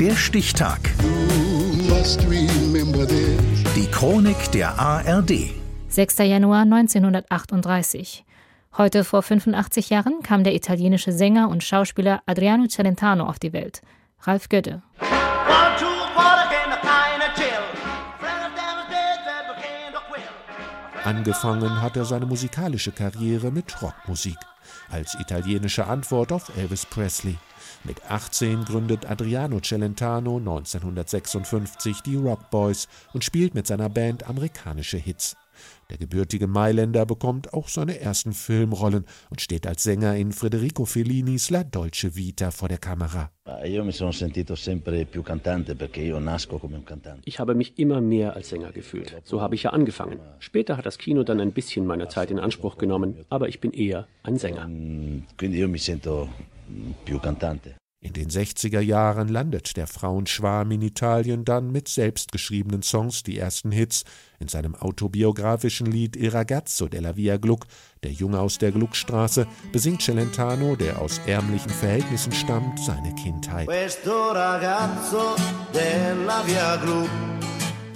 Der Stichtag. Die Chronik der ARD. 6. Januar 1938. Heute vor 85 Jahren kam der italienische Sänger und Schauspieler Adriano Celentano auf die Welt. Ralf Gödde. Angefangen hat er seine musikalische Karriere mit Rockmusik, als italienische Antwort auf Elvis Presley. Mit 18 gründet Adriano Celentano 1956 die Rock Boys und spielt mit seiner Band amerikanische Hits. Der gebürtige Mailänder bekommt auch seine ersten Filmrollen und steht als Sänger in Federico Fellinis La Dolce Vita vor der Kamera. Ich habe mich immer mehr als Sänger gefühlt. So habe ich ja angefangen. Später hat das Kino dann ein bisschen meiner Zeit in Anspruch genommen, aber ich bin eher ein Sänger. In den 60er Jahren landet der Frauenschwarm in Italien dann mit selbstgeschriebenen Songs die ersten Hits. In seinem autobiografischen Lied Il ragazzo della via Gluck, der Junge aus der Gluckstraße, besingt Celentano, der aus ärmlichen Verhältnissen stammt, seine Kindheit.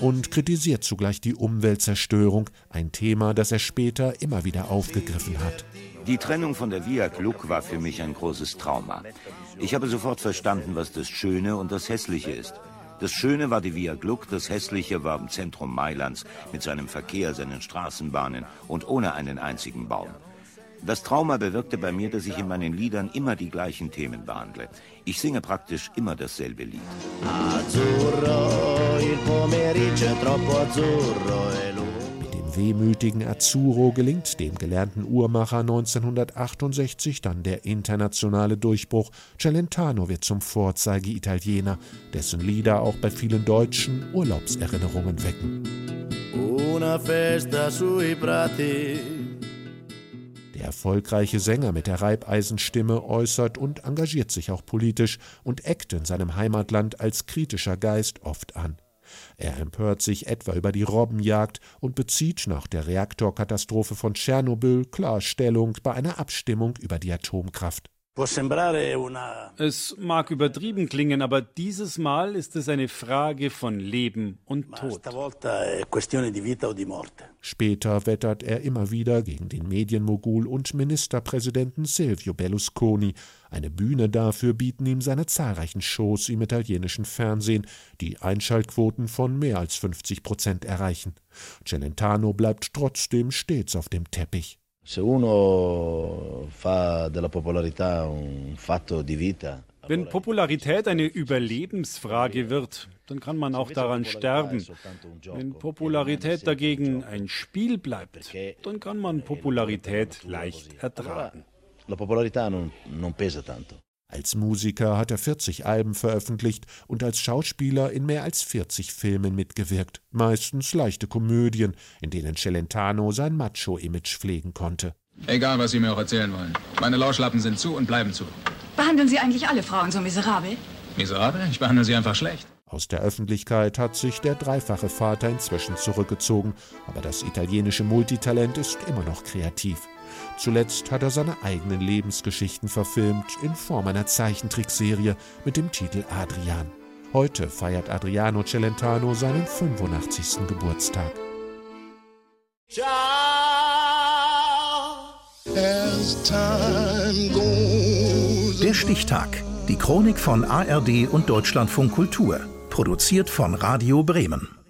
Und kritisiert zugleich die Umweltzerstörung, ein Thema, das er später immer wieder aufgegriffen hat. Die Trennung von der Via Gluck war für mich ein großes Trauma. Ich habe sofort verstanden, was das Schöne und das Hässliche ist. Das Schöne war die Via Gluck, das Hässliche war im Zentrum Mailands mit seinem Verkehr, seinen Straßenbahnen und ohne einen einzigen Baum. Das Trauma bewirkte bei mir, dass ich in meinen Liedern immer die gleichen Themen behandle. Ich singe praktisch immer dasselbe Lied. Il pomeriggio troppo azzurro e wehmütigen Azzurro gelingt dem gelernten Uhrmacher 1968 dann der internationale Durchbruch. Celentano wird zum Vorzeige-Italiener, dessen Lieder auch bei vielen Deutschen Urlaubserinnerungen wecken. Una festa sui prati. Der erfolgreiche Sänger mit der Reibeisenstimme äußert und engagiert sich auch politisch und eckt in seinem Heimatland als kritischer Geist oft an. Er empört sich etwa über die Robbenjagd und bezieht nach der Reaktorkatastrophe von Tschernobyl Klarstellung bei einer Abstimmung über die Atomkraft. Es mag übertrieben klingen, aber dieses Mal ist es eine Frage von Leben und Tod. Später wettert er immer wieder gegen den Medienmogul und Ministerpräsidenten Silvio Berlusconi. Eine Bühne dafür bieten ihm seine zahlreichen Shows im italienischen Fernsehen, die Einschaltquoten von mehr als 50 Prozent erreichen. Celentano bleibt trotzdem stets auf dem Teppich. Wenn Popularität eine Überlebensfrage wird, dann kann man auch daran sterben. Wenn Popularität dagegen ein Spiel bleibt, dann kann man Popularität leicht ertragen. La popolarità non, non pesa tanto. Als Musiker hat er 40 Alben veröffentlicht und als Schauspieler in mehr als 40 Filmen mitgewirkt, meistens leichte Komödien, in denen Celentano sein Macho-Image pflegen konnte. Egal, was Sie mir auch erzählen wollen. Meine Lauschlappen sind zu und bleiben zu. Behandeln Sie eigentlich alle Frauen so miserabel? Miserabel? Ich behandle sie einfach schlecht. Aus der Öffentlichkeit hat sich der dreifache Vater inzwischen zurückgezogen, aber das italienische Multitalent ist immer noch kreativ. Zuletzt hat er seine eigenen Lebensgeschichten verfilmt in Form einer Zeichentrickserie mit dem Titel Adrian. Heute feiert Adriano Celentano seinen 85. Geburtstag. Der Stichtag. Die Chronik von ARD und Deutschlandfunk Kultur. Produziert von Radio Bremen.